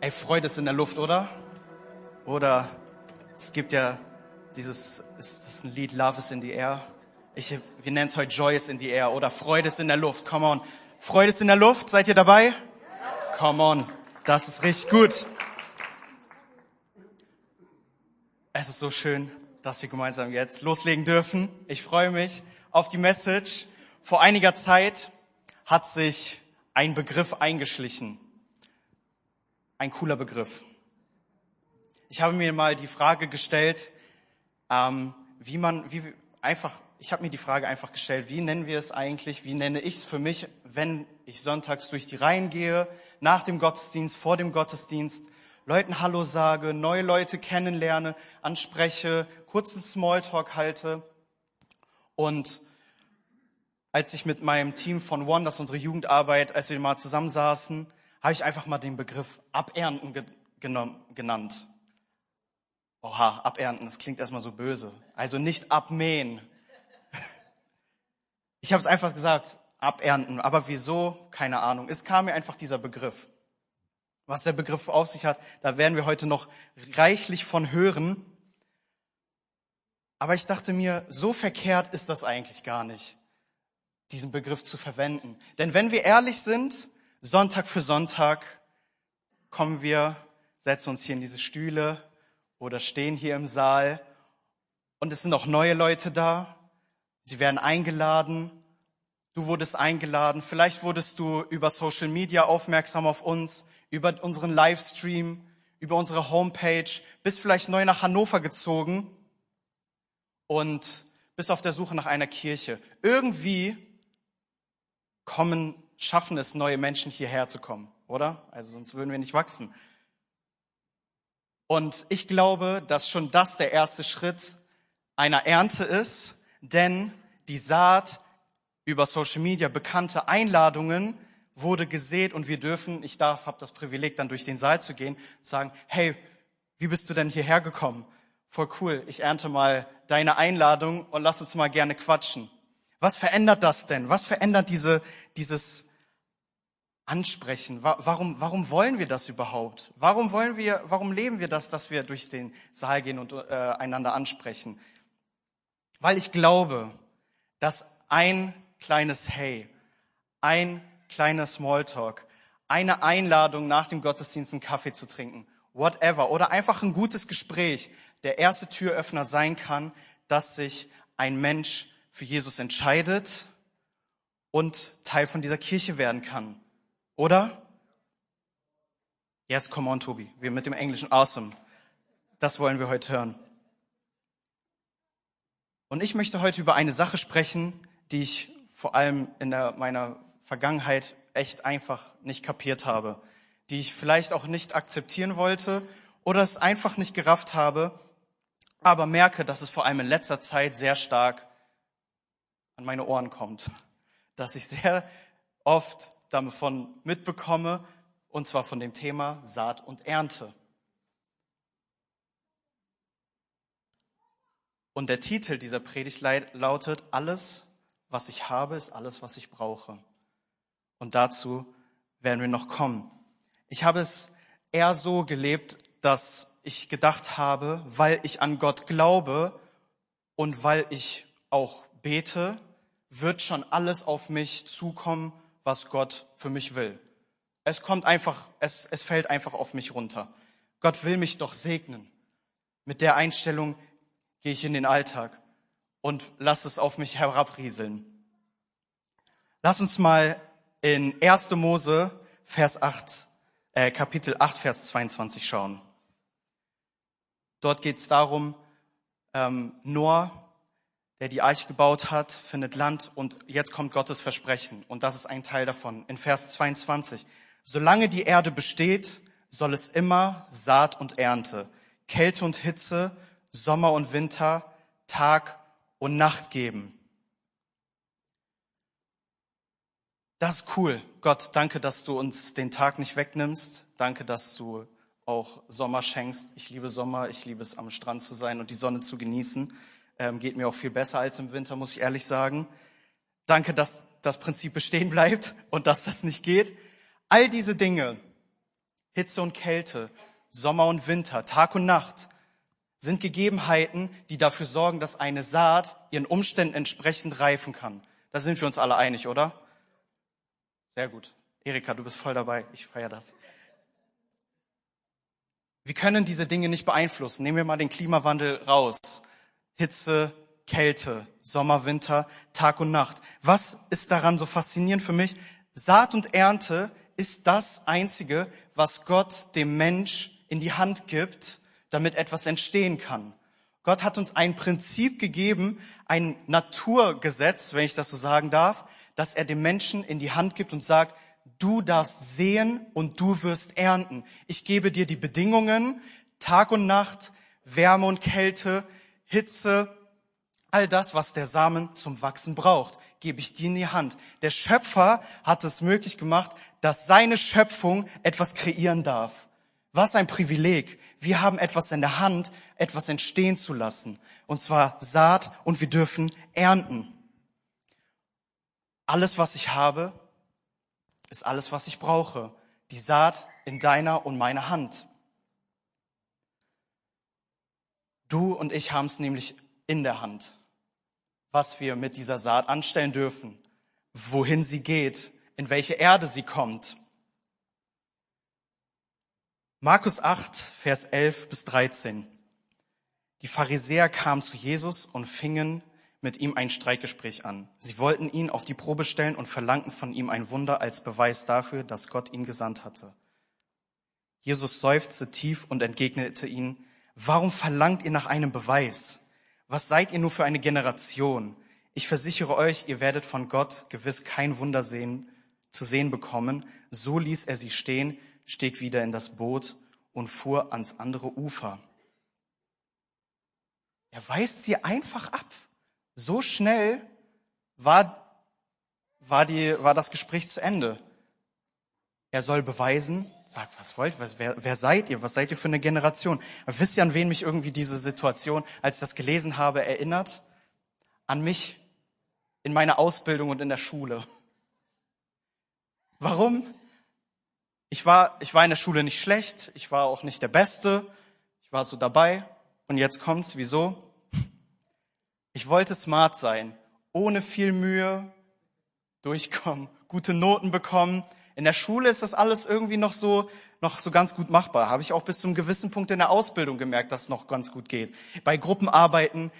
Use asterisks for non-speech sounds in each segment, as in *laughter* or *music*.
Ey, Freude ist in der Luft, oder? Oder es gibt ja dieses, ist das ein Lied, Love is in the air? Ich, wir nennen es heute Joy is in the air oder Freude ist in der Luft. Come on. Freude ist in der Luft. Seid ihr dabei? Come on. Das ist richtig gut. Es ist so schön, dass wir gemeinsam jetzt loslegen dürfen. Ich freue mich auf die Message. Vor einiger Zeit hat sich ein Begriff eingeschlichen. Ein cooler Begriff. Ich habe mir mal die Frage gestellt, ähm, wie man, wie einfach, ich habe mir die Frage einfach gestellt, wie nennen wir es eigentlich, wie nenne ich es für mich, wenn ich sonntags durch die Reihen gehe, nach dem Gottesdienst, vor dem Gottesdienst, Leuten Hallo sage, neue Leute kennenlerne, anspreche, kurzen Smalltalk halte. Und als ich mit meinem Team von One, das ist unsere Jugendarbeit, als wir mal zusammensaßen, habe ich einfach mal den Begriff Abernten ge genannt. Oha, abernten, das klingt erstmal so böse. Also nicht abmähen. *laughs* Ich habe es einfach gesagt, abernten. Aber wieso? Keine Ahnung. Es kam mir einfach dieser Begriff. Was der Begriff auf sich hat, da werden wir heute noch reichlich von hören. Aber ich dachte mir, so verkehrt ist das eigentlich gar nicht, diesen Begriff zu verwenden. Denn wenn wir ehrlich sind, Sonntag für Sonntag kommen wir, setzen uns hier in diese Stühle, oder stehen hier im Saal und es sind auch neue Leute da. Sie werden eingeladen. Du wurdest eingeladen. Vielleicht wurdest du über Social Media aufmerksam auf uns, über unseren Livestream, über unsere Homepage, bist vielleicht neu nach Hannover gezogen und bist auf der Suche nach einer Kirche. Irgendwie kommen, schaffen es neue Menschen hierher zu kommen, oder? Also sonst würden wir nicht wachsen. Und ich glaube, dass schon das der erste Schritt einer Ernte ist, denn die Saat über Social Media, bekannte Einladungen wurde gesät und wir dürfen, ich darf, habe das Privileg, dann durch den Saal zu gehen, sagen, hey, wie bist du denn hierher gekommen? Voll cool, ich ernte mal deine Einladung und lass uns mal gerne quatschen. Was verändert das denn? Was verändert diese, dieses ansprechen? Warum, warum wollen wir das überhaupt? Warum wollen wir, warum leben wir das, dass wir durch den Saal gehen und äh, einander ansprechen? Weil ich glaube, dass ein kleines Hey, ein kleiner Smalltalk, eine Einladung nach dem Gottesdienst einen Kaffee zu trinken, whatever, oder einfach ein gutes Gespräch, der erste Türöffner sein kann, dass sich ein Mensch für Jesus entscheidet und Teil von dieser Kirche werden kann. Oder? Yes, come on, Tobi. Wir mit dem Englischen awesome. Das wollen wir heute hören. Und ich möchte heute über eine Sache sprechen, die ich vor allem in der, meiner Vergangenheit echt einfach nicht kapiert habe, die ich vielleicht auch nicht akzeptieren wollte oder es einfach nicht gerafft habe, aber merke, dass es vor allem in letzter Zeit sehr stark an meine Ohren kommt, dass ich sehr oft davon mitbekomme, und zwar von dem Thema Saat und Ernte. Und der Titel dieser Predigt lautet, alles, was ich habe, ist alles, was ich brauche. Und dazu werden wir noch kommen. Ich habe es eher so gelebt, dass ich gedacht habe, weil ich an Gott glaube und weil ich auch bete, wird schon alles auf mich zukommen, was Gott für mich will. Es kommt einfach, es, es fällt einfach auf mich runter. Gott will mich doch segnen. Mit der Einstellung gehe ich in den Alltag und lass es auf mich herabrieseln. Lass uns mal in 1. Mose, Vers 8, äh, Kapitel 8, Vers 22 schauen. Dort geht es darum, ähm, Noah der die Arche gebaut hat, findet Land und jetzt kommt Gottes Versprechen. Und das ist ein Teil davon. In Vers 22. Solange die Erde besteht, soll es immer Saat und Ernte, Kälte und Hitze, Sommer und Winter, Tag und Nacht geben. Das ist cool. Gott, danke, dass du uns den Tag nicht wegnimmst. Danke, dass du auch Sommer schenkst. Ich liebe Sommer. Ich liebe es, am Strand zu sein und die Sonne zu genießen. Ähm, geht mir auch viel besser als im Winter, muss ich ehrlich sagen. Danke, dass das Prinzip bestehen bleibt *laughs* und dass das nicht geht. All diese Dinge Hitze und Kälte, Sommer und Winter, Tag und Nacht sind Gegebenheiten, die dafür sorgen, dass eine Saat ihren Umständen entsprechend reifen kann. Da sind wir uns alle einig, oder? Sehr gut. Erika, du bist voll dabei. Ich feiere das. Wir können diese Dinge nicht beeinflussen. Nehmen wir mal den Klimawandel raus. Hitze, Kälte, Sommer, Winter, Tag und Nacht. Was ist daran so faszinierend für mich? Saat und Ernte ist das Einzige, was Gott dem Mensch in die Hand gibt, damit etwas entstehen kann. Gott hat uns ein Prinzip gegeben, ein Naturgesetz, wenn ich das so sagen darf, dass er dem Menschen in die Hand gibt und sagt, du darfst sehen und du wirst ernten. Ich gebe dir die Bedingungen, Tag und Nacht, Wärme und Kälte, Hitze, all das, was der Samen zum Wachsen braucht, gebe ich dir in die Hand. Der Schöpfer hat es möglich gemacht, dass seine Schöpfung etwas kreieren darf. Was ein Privileg. Wir haben etwas in der Hand, etwas entstehen zu lassen. Und zwar Saat und wir dürfen ernten. Alles, was ich habe, ist alles, was ich brauche. Die Saat in deiner und meiner Hand. Du und ich haben es nämlich in der Hand, was wir mit dieser Saat anstellen dürfen, wohin sie geht, in welche Erde sie kommt. Markus 8, Vers 11 bis 13. Die Pharisäer kamen zu Jesus und fingen mit ihm ein Streitgespräch an. Sie wollten ihn auf die Probe stellen und verlangten von ihm ein Wunder als Beweis dafür, dass Gott ihn gesandt hatte. Jesus seufzte tief und entgegnete ihnen, warum verlangt ihr nach einem Beweis? Was seid ihr nur für eine Generation? Ich versichere euch, ihr werdet von Gott gewiss kein Wunder sehen, zu sehen bekommen. So ließ er sie stehen, stieg wieder in das Boot und fuhr ans andere Ufer. Er weist sie einfach ab so schnell war, war, die, war das Gespräch zu Ende. Er soll beweisen, sagt, was wollt, was, wer, wer seid ihr? Was seid ihr für eine Generation? Wisst ihr, an wen mich irgendwie diese Situation, als ich das gelesen habe, erinnert? An mich in meiner Ausbildung und in der Schule. Warum? Ich war, ich war in der Schule nicht schlecht, ich war auch nicht der Beste, ich war so dabei. Und jetzt kommt's, wieso? Ich wollte smart sein, ohne viel Mühe durchkommen, gute Noten bekommen. In der Schule ist das alles irgendwie noch so, noch so ganz gut machbar. Habe ich auch bis zu einem gewissen Punkt in der Ausbildung gemerkt, dass es noch ganz gut geht. Bei Gruppenarbeiten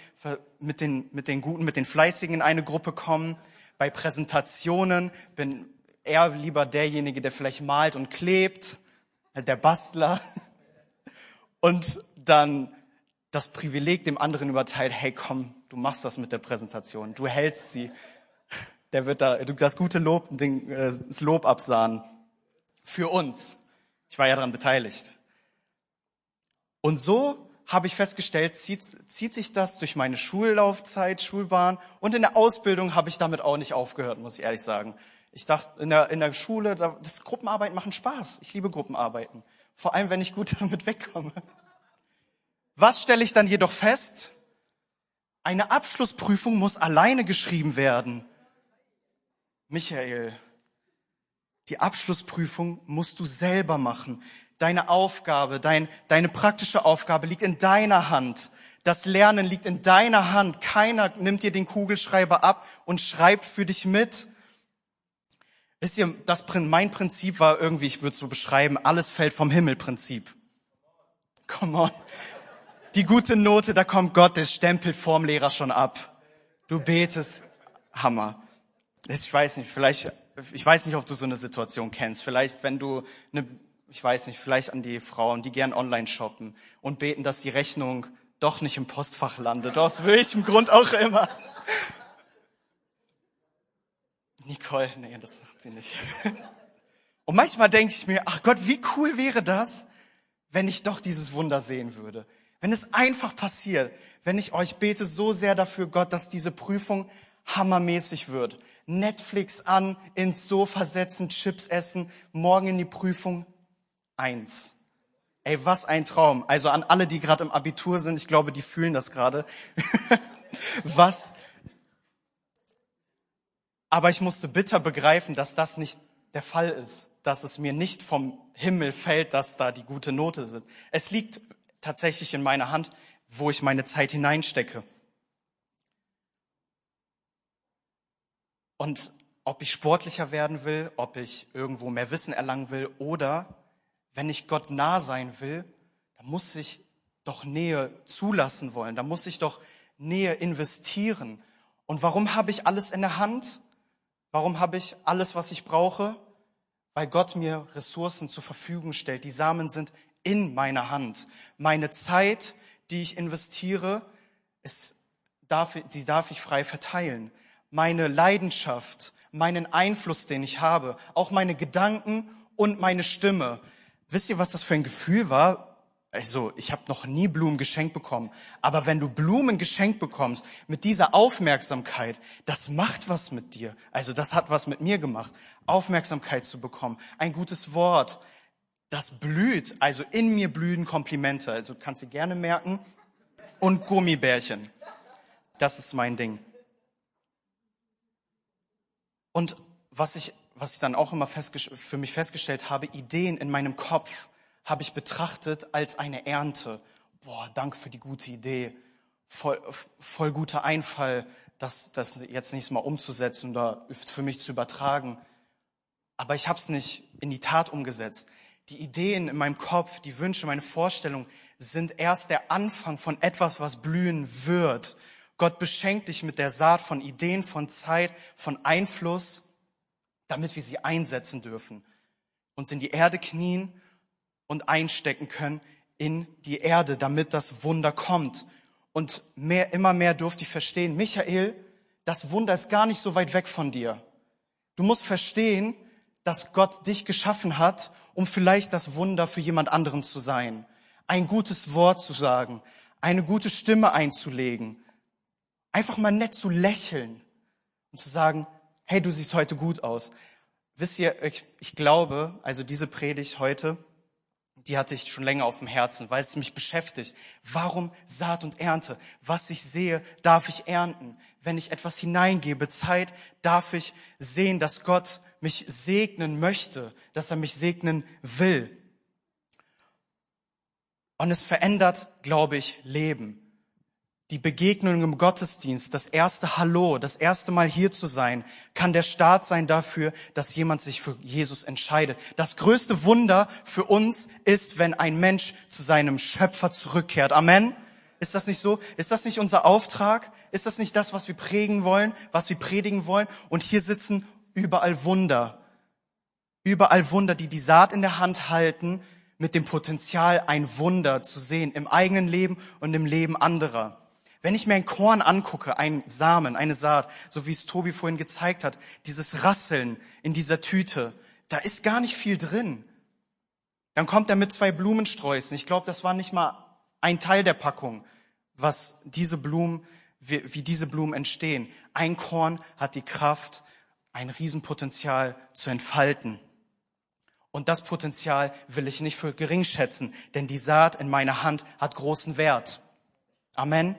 mit den, mit den Guten, mit den Fleißigen in eine Gruppe kommen. Bei Präsentationen bin eher lieber derjenige, der vielleicht malt und klebt, der Bastler. *laughs* Und dann das Privileg dem anderen überteilt, hey komm, du machst das mit der Präsentation, du hältst sie. Der wird da das gute Lob, äh, das Lob absahen. Für uns. Ich war ja daran beteiligt. Und so habe ich festgestellt, zieht, zieht sich das durch meine Schullaufzeit, Schulbahn und in der Ausbildung habe ich damit auch nicht aufgehört, muss ich ehrlich sagen. Ich dachte, in der, in der Schule, das Gruppenarbeiten machen Spaß. Ich liebe Gruppenarbeiten. Vor allem, wenn ich gut *laughs* damit wegkomme. Was stelle ich dann jedoch fest? Eine Abschlussprüfung muss alleine geschrieben werden. Michael, die Abschlussprüfung musst du selber machen. Deine Aufgabe, dein, deine praktische Aufgabe liegt in deiner Hand. Das Lernen liegt in deiner Hand. Keiner nimmt dir den Kugelschreiber ab und schreibt für dich mit. Wisst ihr, das, mein Prinzip war irgendwie, ich würde so beschreiben, alles fällt vom Himmel Prinzip. Come on die gute Note, da kommt Gott, der Stempel vorm Lehrer schon ab. Du betest, Hammer. Ich weiß nicht, vielleicht, ich weiß nicht, ob du so eine Situation kennst. Vielleicht, wenn du eine, ich weiß nicht, vielleicht an die Frauen, die gern online shoppen und beten, dass die Rechnung doch nicht im Postfach landet, aus welchem Grund auch immer. Nicole, nee, das macht sie nicht. Und manchmal denke ich mir, ach Gott, wie cool wäre das, wenn ich doch dieses Wunder sehen würde. Wenn es einfach passiert, wenn ich euch bete so sehr dafür, Gott, dass diese Prüfung hammermäßig wird. Netflix an, ins Sofa setzen, Chips essen, morgen in die Prüfung. Eins. Ey, was ein Traum. Also an alle, die gerade im Abitur sind, ich glaube, die fühlen das gerade. *laughs* was. Aber ich musste bitter begreifen, dass das nicht der Fall ist, dass es mir nicht vom Himmel fällt, dass da die gute Note sind. Es liegt tatsächlich in meiner Hand, wo ich meine Zeit hineinstecke. Und ob ich sportlicher werden will, ob ich irgendwo mehr Wissen erlangen will oder wenn ich Gott nah sein will, dann muss ich doch Nähe zulassen wollen, da muss ich doch Nähe investieren. Und warum habe ich alles in der Hand? Warum habe ich alles, was ich brauche? Weil Gott mir Ressourcen zur Verfügung stellt. Die Samen sind in meiner Hand. Meine Zeit, die ich investiere, ist, darf, sie darf ich frei verteilen. Meine Leidenschaft, meinen Einfluss, den ich habe, auch meine Gedanken und meine Stimme. Wisst ihr, was das für ein Gefühl war? Also, ich habe noch nie Blumen geschenkt bekommen, aber wenn du Blumen geschenkt bekommst mit dieser Aufmerksamkeit, das macht was mit dir. Also, das hat was mit mir gemacht, Aufmerksamkeit zu bekommen, ein gutes Wort, das blüht, also in mir blühen Komplimente, also kannst du gerne merken und Gummibärchen. Das ist mein Ding. Und was ich, was ich dann auch immer für mich festgestellt habe, Ideen in meinem Kopf habe ich betrachtet als eine Ernte. Boah, danke für die gute Idee. Voll, voll guter Einfall, das, das jetzt nächstes Mal umzusetzen oder für mich zu übertragen. Aber ich habe es nicht in die Tat umgesetzt. Die Ideen in meinem Kopf, die Wünsche, meine Vorstellungen sind erst der Anfang von etwas, was blühen wird. Gott beschenkt dich mit der Saat von Ideen, von Zeit, von Einfluss, damit wir sie einsetzen dürfen, uns in die Erde knien und einstecken können in die Erde, damit das Wunder kommt. Und mehr, immer mehr durfte ich verstehen, Michael, das Wunder ist gar nicht so weit weg von dir. Du musst verstehen, dass Gott dich geschaffen hat, um vielleicht das Wunder für jemand anderen zu sein, ein gutes Wort zu sagen, eine gute Stimme einzulegen, Einfach mal nett zu lächeln und zu sagen, hey, du siehst heute gut aus. Wisst ihr, ich, ich glaube, also diese Predigt heute, die hatte ich schon länger auf dem Herzen, weil es mich beschäftigt. Warum Saat und Ernte? Was ich sehe, darf ich ernten. Wenn ich etwas hineingebe, Zeit, darf ich sehen, dass Gott mich segnen möchte, dass er mich segnen will. Und es verändert, glaube ich, Leben die Begegnung im Gottesdienst, das erste Hallo, das erste Mal hier zu sein, kann der Start sein dafür, dass jemand sich für Jesus entscheidet. Das größte Wunder für uns ist, wenn ein Mensch zu seinem Schöpfer zurückkehrt. Amen. Ist das nicht so? Ist das nicht unser Auftrag? Ist das nicht das, was wir prägen wollen, was wir predigen wollen? Und hier sitzen überall Wunder. Überall Wunder, die die Saat in der Hand halten, mit dem Potenzial, ein Wunder zu sehen im eigenen Leben und im Leben anderer. Wenn ich mir ein Korn angucke, ein Samen, eine Saat, so wie es Tobi vorhin gezeigt hat, dieses Rasseln in dieser Tüte, da ist gar nicht viel drin. Dann kommt er mit zwei Blumensträußen. Ich glaube, das war nicht mal ein Teil der Packung, was diese Blumen, wie, wie diese Blumen entstehen. Ein Korn hat die Kraft, ein Riesenpotenzial zu entfalten. Und das Potenzial will ich nicht für gering schätzen, denn die Saat in meiner Hand hat großen Wert. Amen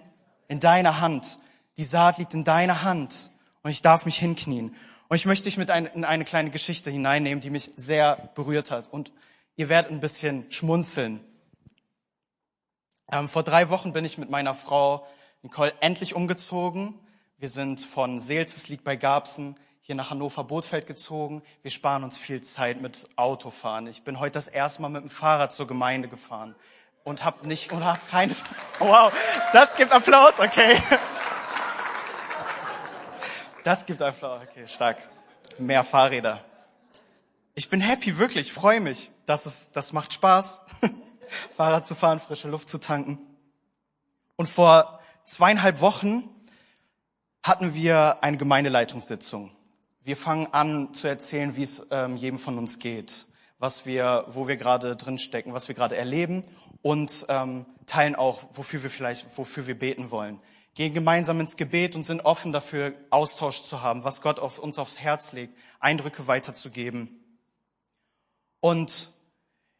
in deiner Hand. Die Saat liegt in deiner Hand und ich darf mich hinknien. Und ich möchte dich mit ein, in eine kleine Geschichte hineinnehmen, die mich sehr berührt hat. Und ihr werdet ein bisschen schmunzeln. Ähm, vor drei Wochen bin ich mit meiner Frau Nicole endlich umgezogen. Wir sind von Seels, es liegt bei Garbsen, hier nach Hannover-Bootfeld gezogen. Wir sparen uns viel Zeit mit Autofahren. Ich bin heute das erste Mal mit dem Fahrrad zur Gemeinde gefahren und hab nicht oder hab keine. Wow, das gibt Applaus, okay. Das gibt Applaus, okay, stark. Mehr Fahrräder. Ich bin happy, wirklich, ich freue mich. Das ist, das macht Spaß, *laughs* Fahrrad zu fahren, frische Luft zu tanken. Und vor zweieinhalb Wochen hatten wir eine Gemeindeleitungssitzung. Wir fangen an zu erzählen, wie es ähm, jedem von uns geht, was wir, wo wir gerade drin stecken, was wir gerade erleben und ähm, teilen auch, wofür wir vielleicht, wofür wir beten wollen. Gehen gemeinsam ins Gebet und sind offen dafür, Austausch zu haben, was Gott auf uns aufs Herz legt, Eindrücke weiterzugeben.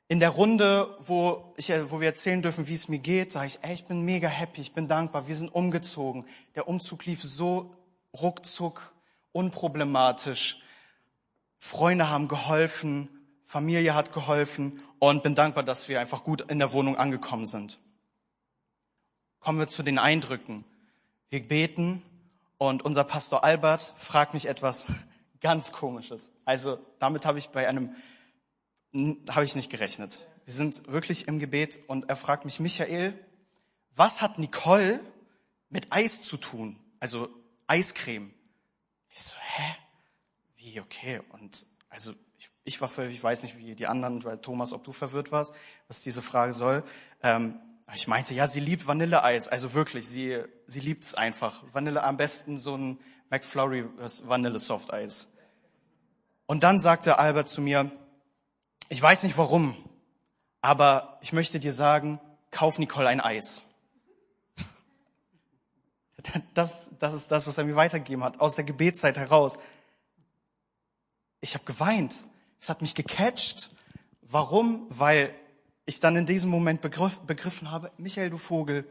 in der Runde, wo, ich, wo wir erzählen dürfen, wie es mir geht, sage ich, ey, ich bin mega happy, ich bin dankbar, wir sind umgezogen. Der Umzug lief so ruckzuck, unproblematisch. Freunde haben geholfen, Familie hat geholfen und bin dankbar, dass wir einfach gut in der Wohnung angekommen sind. Kommen wir zu den Eindrücken. Wir beten und unser Pastor Albert fragt mich etwas *laughs* ganz Komisches. Also damit habe ich bei einem, habe ich nicht gerechnet. Wir sind wirklich im Gebet und er fragt mich, Michael, was hat Nicole mit Eis zu tun? Also Eiscreme. Ich so, hä? Wie, okay. Und also ich, ich war völlig, ich weiß nicht, wie die anderen, weil Thomas, ob du verwirrt warst, was diese Frage soll. Ähm, ich meinte, ja, sie liebt Vanilleeis. Also wirklich, sie, sie liebt es einfach. Vanille, am besten so ein McFlurry Vanille Soft Eis. Und dann sagte Albert zu mir, ich weiß nicht warum, aber ich möchte dir sagen, kauf Nicole ein Eis. *laughs* Das, das ist das, was er mir weitergegeben hat, aus der Gebetszeit heraus. Ich habe geweint. Es hat mich gecatcht. Warum? Weil ich dann in diesem Moment begriff, begriffen habe, Michael, du Vogel,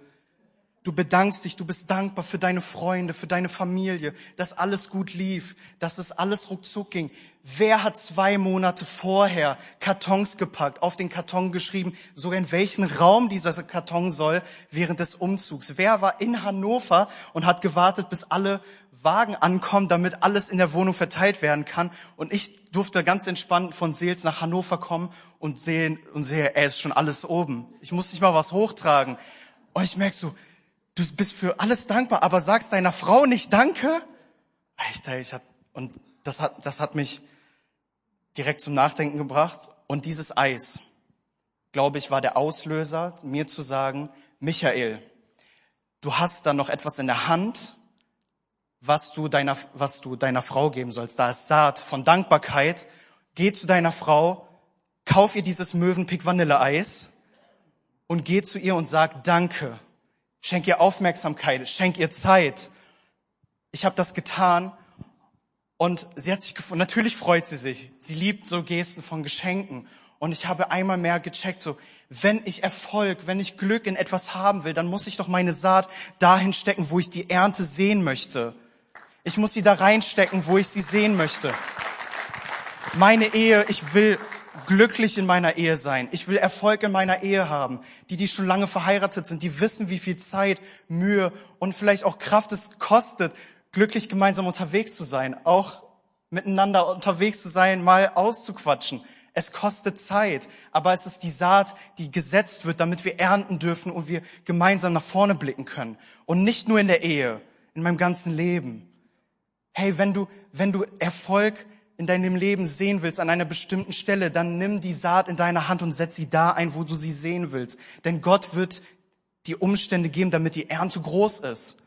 du bedankst dich, du bist dankbar für deine Freunde, für deine Familie, dass alles gut lief, dass es alles ruckzuck ging. Wer hat zwei Monate vorher Kartons gepackt, auf den Karton geschrieben, sogar in welchen Raum dieser Karton soll während des Umzugs? Wer war in Hannover und hat gewartet, bis alle Wagen ankommen, damit alles in der Wohnung verteilt werden kann. Und ich durfte ganz entspannt von Seels nach Hannover kommen und sehen und sehe, er ist schon alles oben. Ich muss nicht mal was hochtragen. Und ich merke so, du bist für alles dankbar, aber sagst deiner Frau nicht Danke? Ich, ich hat, und das hat, das hat mich direkt zum Nachdenken gebracht. Und dieses Eis, glaube ich, war der Auslöser, mir zu sagen, Michael, du hast da noch etwas in der Hand, was du deiner, was du deiner Frau geben sollst. Da ist Saat von Dankbarkeit. Geh zu deiner Frau, kauf ihr dieses Mövenpick Vanilleeis und geh zu ihr und sag Danke. Schenk ihr Aufmerksamkeit, schenk ihr Zeit. Ich habe das getan und sie hat sich gefunden. Natürlich freut sie sich. Sie liebt so Gesten von Geschenken. Und ich habe einmal mehr gecheckt, so, wenn ich Erfolg, wenn ich Glück in etwas haben will, dann muss ich doch meine Saat dahin stecken, wo ich die Ernte sehen möchte. Ich muss sie da reinstecken, wo ich sie sehen möchte. Meine Ehe, ich will glücklich in meiner Ehe sein. Ich will Erfolg in meiner Ehe haben. Die, die schon lange verheiratet sind, die wissen, wie viel Zeit, Mühe und vielleicht auch Kraft es kostet, glücklich gemeinsam unterwegs zu sein, auch miteinander unterwegs zu sein, mal auszuquatschen. Es kostet Zeit, aber es ist die Saat, die gesetzt wird, damit wir ernten dürfen und wir gemeinsam nach vorne blicken können. Und nicht nur in der Ehe, in meinem ganzen Leben. Hey, wenn du, wenn du Erfolg in deinem Leben sehen willst an einer bestimmten Stelle, dann nimm die Saat in deine Hand und setz sie da ein, wo du sie sehen willst. Denn Gott wird die Umstände geben, damit die Ernte groß ist.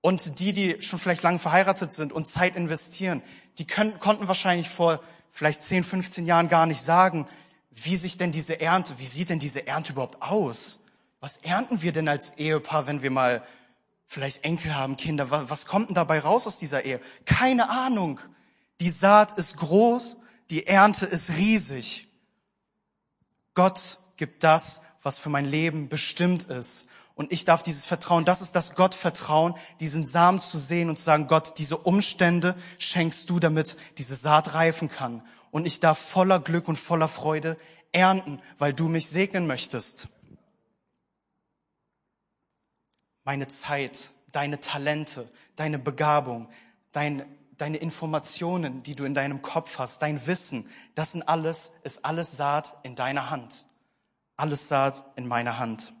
Und die, die schon vielleicht lange verheiratet sind und Zeit investieren, die können, konnten wahrscheinlich vor vielleicht 10, 15 Jahren gar nicht sagen, wie sich denn diese Ernte, wie sieht denn diese Ernte überhaupt aus? Was ernten wir denn als Ehepaar, wenn wir mal vielleicht Enkel haben, Kinder. Was, was kommt denn dabei raus aus dieser Ehe? Keine Ahnung. Die Saat ist groß, die Ernte ist riesig. Gott gibt das, was für mein Leben bestimmt ist. Und ich darf dieses Vertrauen, das ist das Gottvertrauen, diesen Samen zu sehen und zu sagen, Gott, diese Umstände schenkst du, damit diese Saat reifen kann. Und ich darf voller Glück und voller Freude ernten, weil du mich segnen möchtest meine Zeit, deine Talente, deine Begabung, dein, deine Informationen, die du in deinem Kopf hast, dein Wissen, das sind alles, ist alles Saat in deiner Hand. Alles Saat in meiner Hand.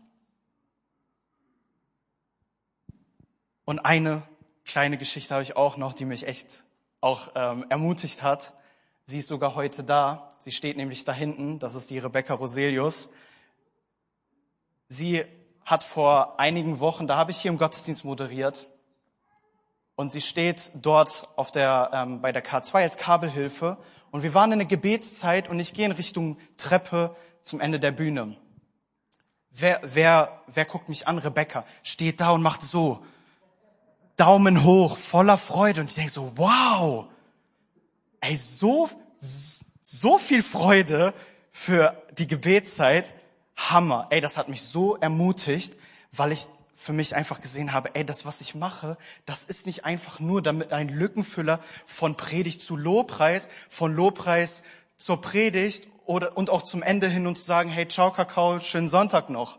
Und eine kleine Geschichte habe ich auch noch, die mich echt auch ähm, ermutigt hat. Sie ist sogar heute da. Sie steht nämlich da hinten. Das ist die Rebecca Roselius. Sie hat vor einigen Wochen, da habe ich hier im Gottesdienst moderiert, und sie steht dort auf der, ähm, bei der K2 als Kabelhilfe. Und wir waren in der Gebetszeit und ich gehe in Richtung Treppe zum Ende der Bühne. Wer, wer, wer guckt mich an? Rebecca steht da und macht so Daumen hoch, voller Freude. Und ich denke so, wow, ey, so, so viel Freude für die Gebetszeit. Hammer. Ey, das hat mich so ermutigt, weil ich für mich einfach gesehen habe, ey, das, was ich mache, das ist nicht einfach nur damit ein Lückenfüller von Predigt zu Lobpreis, von Lobpreis zur Predigt oder, und auch zum Ende hin und zu sagen, hey, ciao Kakao, schönen Sonntag noch.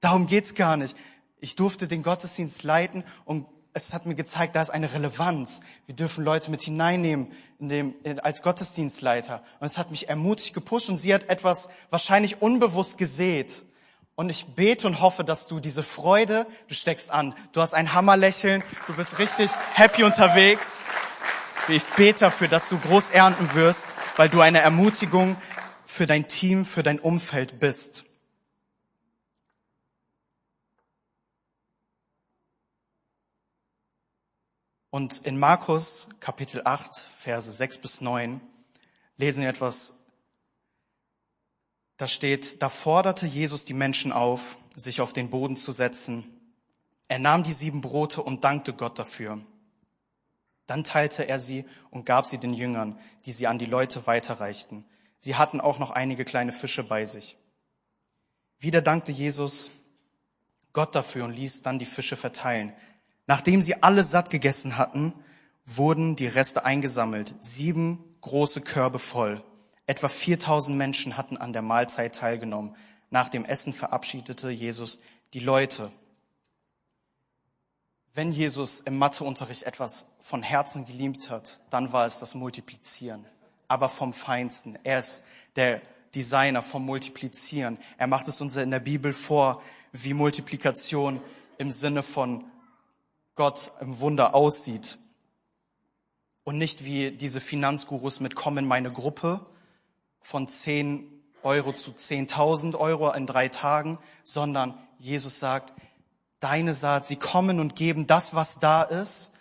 Darum geht's gar nicht. Ich durfte den Gottesdienst leiten und es hat mir gezeigt, da ist eine Relevanz. Wir dürfen Leute mit hineinnehmen in dem, als Gottesdienstleiter. Und es hat mich ermutigt, gepusht und sie hat etwas wahrscheinlich unbewusst gesät. Und ich bete und hoffe, dass du diese Freude, du steckst an, du hast ein Hammerlächeln, du bist richtig happy unterwegs. Ich bete dafür, dass du groß ernten wirst, weil du eine Ermutigung für dein Team, für dein Umfeld bist. Und in Markus Kapitel 8, Verse 6 bis 9 lesen wir etwas, da steht, da forderte Jesus die Menschen auf, sich auf den Boden zu setzen. Er nahm die sieben Brote und dankte Gott dafür. Dann teilte er sie und gab sie den Jüngern, die sie an die Leute weiterreichten. Sie hatten auch noch einige kleine Fische bei sich. Wieder dankte Jesus Gott dafür und ließ dann die Fische verteilen. Nachdem sie alle satt gegessen hatten, wurden die Reste eingesammelt, sieben große Körbe voll. Etwa 4000 Menschen hatten an der Mahlzeit teilgenommen. Nach dem Essen verabschiedete Jesus die Leute. Wenn Jesus im Matheunterricht etwas von Herzen geliebt hat, dann war es das Multiplizieren, aber vom Feinsten. Er ist der Designer vom Multiplizieren. Er macht es uns in der Bibel vor, wie Multiplikation im Sinne von Gott im Wunder aussieht. Und nicht wie diese Finanzgurus mit kommen in meine Gruppe von 10 Euro zu 10.000 Euro in drei Tagen, sondern Jesus sagt, deine Saat, sie kommen und geben das, was da ist.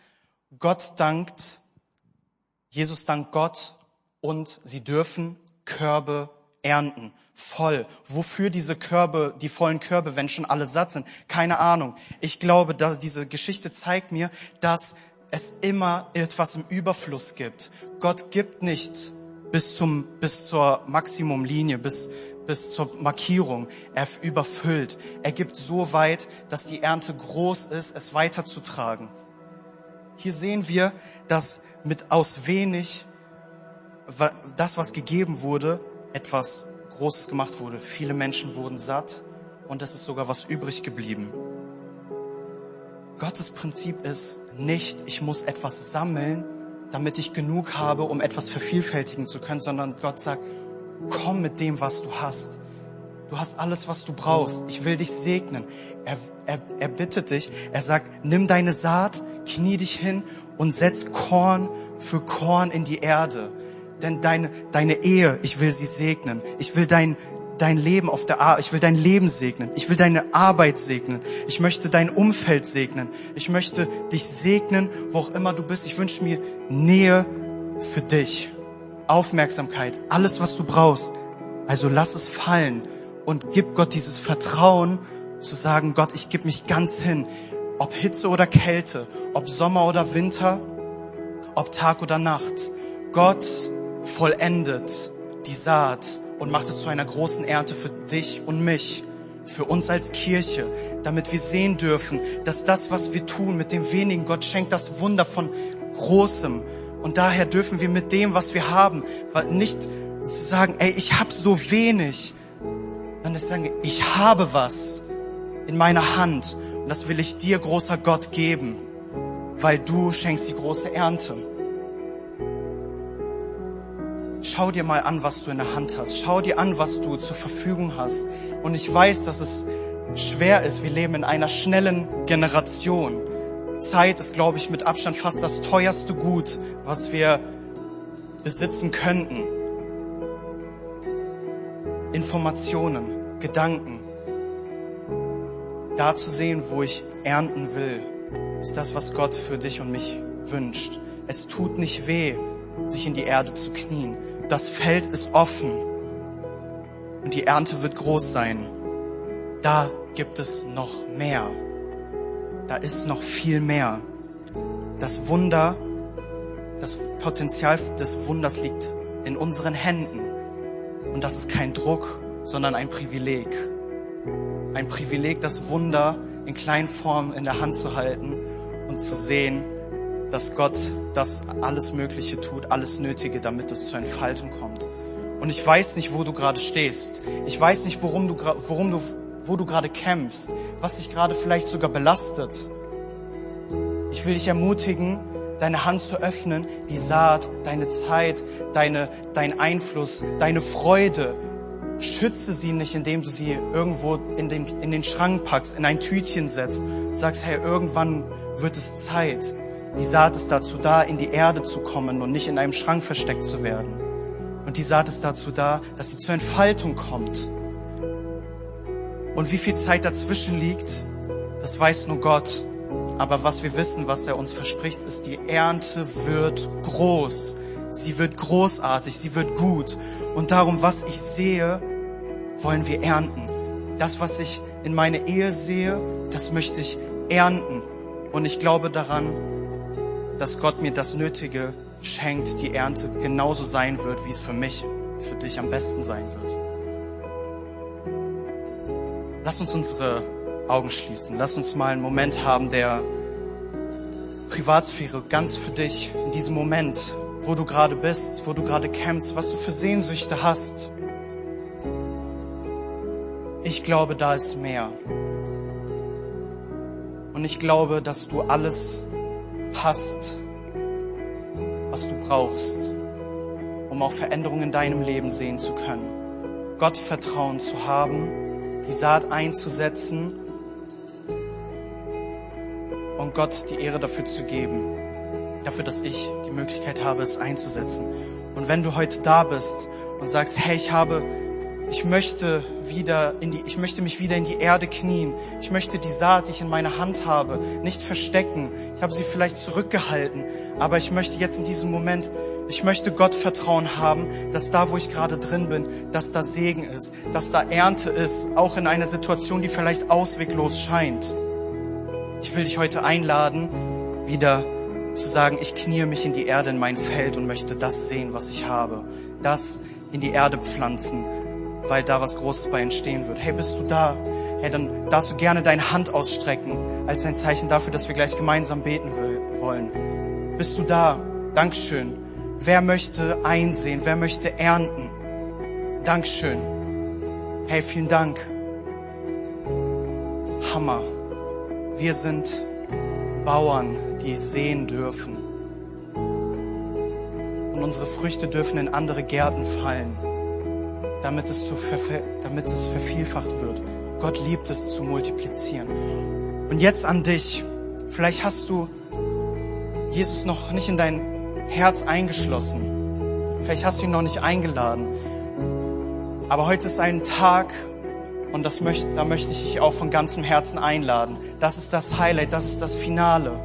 Gott dankt, Jesus dankt Gott und sie dürfen Körbe ernten voll. Wofür diese Körbe, die vollen Körbe, wenn schon alle satt sind? Keine Ahnung. Ich glaube, dass diese Geschichte zeigt mir, dass es immer etwas im Überfluss gibt. Gott gibt nicht bis zum, bis zur Maximumlinie, bis, bis zur Markierung. Er überfüllt. Er gibt so weit, dass die Ernte groß ist, es weiterzutragen. Hier sehen wir, dass mit aus wenig das, was gegeben wurde, etwas Großes gemacht wurde. Viele Menschen wurden satt und es ist sogar was übrig geblieben. Gottes Prinzip ist nicht, ich muss etwas sammeln, damit ich genug habe, um etwas vervielfältigen zu können, sondern Gott sagt, komm mit dem, was du hast. Du hast alles, was du brauchst. Ich will dich segnen. Er, er, er bittet dich, er sagt, nimm deine Saat, knie dich hin und setz Korn für Korn in die Erde. Denn deine, deine Ehe, ich will sie segnen. Ich will dein, dein Leben auf der Arbeit, ich will dein Leben segnen. Ich will deine Arbeit segnen. Ich möchte dein Umfeld segnen. Ich möchte dich segnen, wo auch immer du bist. Ich wünsche mir Nähe für dich. Aufmerksamkeit, alles, was du brauchst. Also lass es fallen und gib Gott dieses Vertrauen zu sagen, Gott, ich gebe mich ganz hin. Ob Hitze oder Kälte, ob Sommer oder Winter, ob Tag oder Nacht. Gott vollendet die Saat und macht es zu einer großen Ernte für dich und mich, für uns als Kirche, damit wir sehen dürfen, dass das, was wir tun mit dem wenigen, Gott schenkt das Wunder von Großem. Und daher dürfen wir mit dem, was wir haben, nicht sagen, ey, ich habe so wenig, sondern sagen, ich habe was in meiner Hand und das will ich dir, großer Gott, geben, weil du schenkst die große Ernte. Schau dir mal an, was du in der Hand hast. Schau dir an, was du zur Verfügung hast. Und ich weiß, dass es schwer ist. Wir leben in einer schnellen Generation. Zeit ist, glaube ich, mit Abstand fast das teuerste Gut, was wir besitzen könnten. Informationen, Gedanken. Da zu sehen, wo ich ernten will, ist das, was Gott für dich und mich wünscht. Es tut nicht weh, sich in die Erde zu knien. Das Feld ist offen und die Ernte wird groß sein. Da gibt es noch mehr. Da ist noch viel mehr. Das Wunder, das Potenzial des Wunders liegt in unseren Händen. Und das ist kein Druck, sondern ein Privileg. Ein Privileg, das Wunder in kleinen Formen in der Hand zu halten und zu sehen, dass Gott das alles Mögliche tut, alles Nötige, damit es zur Entfaltung kommt. Und ich weiß nicht, wo du gerade stehst. Ich weiß nicht, worum du, worum du, wo du gerade kämpfst, was dich gerade vielleicht sogar belastet. Ich will dich ermutigen, deine Hand zu öffnen, die Saat, deine Zeit, deine, dein Einfluss, deine Freude. Schütze sie nicht, indem du sie irgendwo in den, in den Schrank packst, in ein Tütchen setzt und sagst, hey, irgendwann wird es Zeit. Die Saat ist dazu da, in die Erde zu kommen und nicht in einem Schrank versteckt zu werden. Und die Saat ist dazu da, dass sie zur Entfaltung kommt. Und wie viel Zeit dazwischen liegt, das weiß nur Gott. Aber was wir wissen, was er uns verspricht, ist, die Ernte wird groß. Sie wird großartig, sie wird gut. Und darum, was ich sehe, wollen wir ernten. Das, was ich in meine Ehe sehe, das möchte ich ernten. Und ich glaube daran, dass Gott mir das Nötige schenkt, die Ernte genauso sein wird, wie es für mich, für dich am besten sein wird. Lass uns unsere Augen schließen. Lass uns mal einen Moment haben der Privatsphäre ganz für dich in diesem Moment, wo du gerade bist, wo du gerade kämpfst, was du für Sehnsüchte hast. Ich glaube, da ist mehr. Und ich glaube, dass du alles hast, was du brauchst, um auch Veränderungen in deinem Leben sehen zu können. Gott Vertrauen zu haben, die Saat einzusetzen und Gott die Ehre dafür zu geben, dafür, dass ich die Möglichkeit habe, es einzusetzen. Und wenn du heute da bist und sagst, hey, ich habe, ich möchte wieder in die, ich möchte mich wieder in die Erde knien. Ich möchte die Saat, die ich in meiner Hand habe, nicht verstecken. Ich habe sie vielleicht zurückgehalten, aber ich möchte jetzt in diesem Moment ich möchte Gott Vertrauen haben, dass da, wo ich gerade drin bin, dass da Segen ist, dass da Ernte ist, auch in einer Situation, die vielleicht ausweglos scheint. Ich will dich heute einladen, wieder zu sagen, ich kniee mich in die Erde in mein Feld und möchte das sehen, was ich habe. Das in die Erde pflanzen, weil da was Großes bei entstehen wird. Hey, bist du da? Hey, dann darfst du gerne deine Hand ausstrecken als ein Zeichen dafür, dass wir gleich gemeinsam beten wollen. Bist du da? Dankeschön. Wer möchte einsehen? Wer möchte ernten? Dankeschön. Hey, vielen Dank. Hammer. Wir sind Bauern, die sehen dürfen. Und unsere Früchte dürfen in andere Gärten fallen, damit es, zu damit es vervielfacht wird. Gott liebt es zu multiplizieren. Und jetzt an dich. Vielleicht hast du Jesus noch nicht in dein Herz eingeschlossen. Vielleicht hast du ihn noch nicht eingeladen. Aber heute ist ein Tag, und das möchte, da möchte ich dich auch von ganzem Herzen einladen. Das ist das Highlight, das ist das Finale.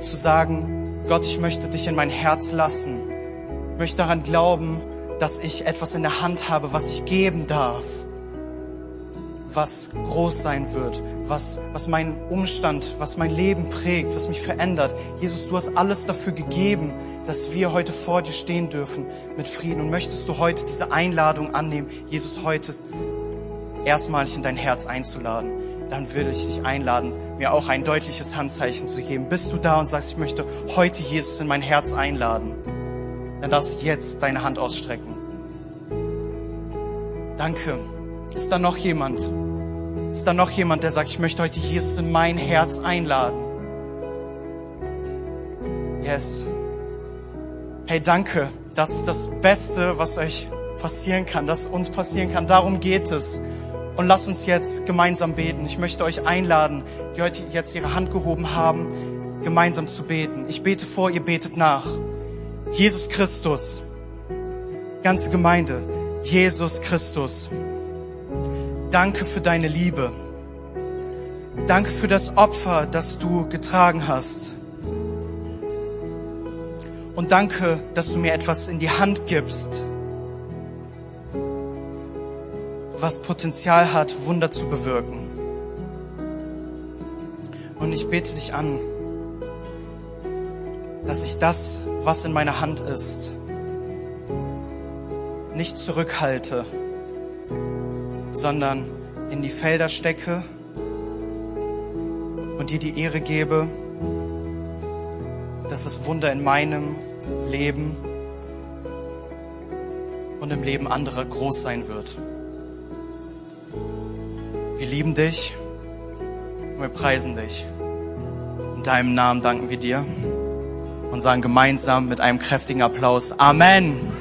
Zu sagen, Gott, ich möchte dich in mein Herz lassen. Ich möchte daran glauben, dass ich etwas in der Hand habe, was ich geben darf. Was groß sein wird, was, was mein Umstand, was mein Leben prägt, was mich verändert. Jesus, du hast alles dafür gegeben, dass wir heute vor dir stehen dürfen mit Frieden. Und möchtest du heute diese Einladung annehmen, Jesus heute erstmalig in dein Herz einzuladen, dann würde ich dich einladen, mir auch ein deutliches Handzeichen zu geben. Bist du da und sagst, ich möchte heute Jesus in mein Herz einladen, dann darfst du jetzt deine Hand ausstrecken. Danke. Ist da noch jemand? Ist da noch jemand, der sagt, ich möchte heute Jesus in mein Herz einladen? Yes. Hey, danke. Das ist das Beste, was euch passieren kann, das uns passieren kann. Darum geht es. Und lasst uns jetzt gemeinsam beten. Ich möchte euch einladen, die heute jetzt ihre Hand gehoben haben, gemeinsam zu beten. Ich bete vor, ihr betet nach. Jesus Christus, ganze Gemeinde, Jesus Christus, danke für deine Liebe. Danke für das Opfer, das du getragen hast. Und danke, dass du mir etwas in die Hand gibst, was Potenzial hat, Wunder zu bewirken. Und ich bete dich an, dass ich das, was in meiner Hand ist, nicht zurückhalte, sondern in die Felder stecke und dir die Ehre gebe, dass das Wunder in meinem Leben und im Leben anderer groß sein wird. Wir lieben dich und wir preisen dich. In deinem Namen danken wir dir und sagen gemeinsam mit einem kräftigen Applaus Amen.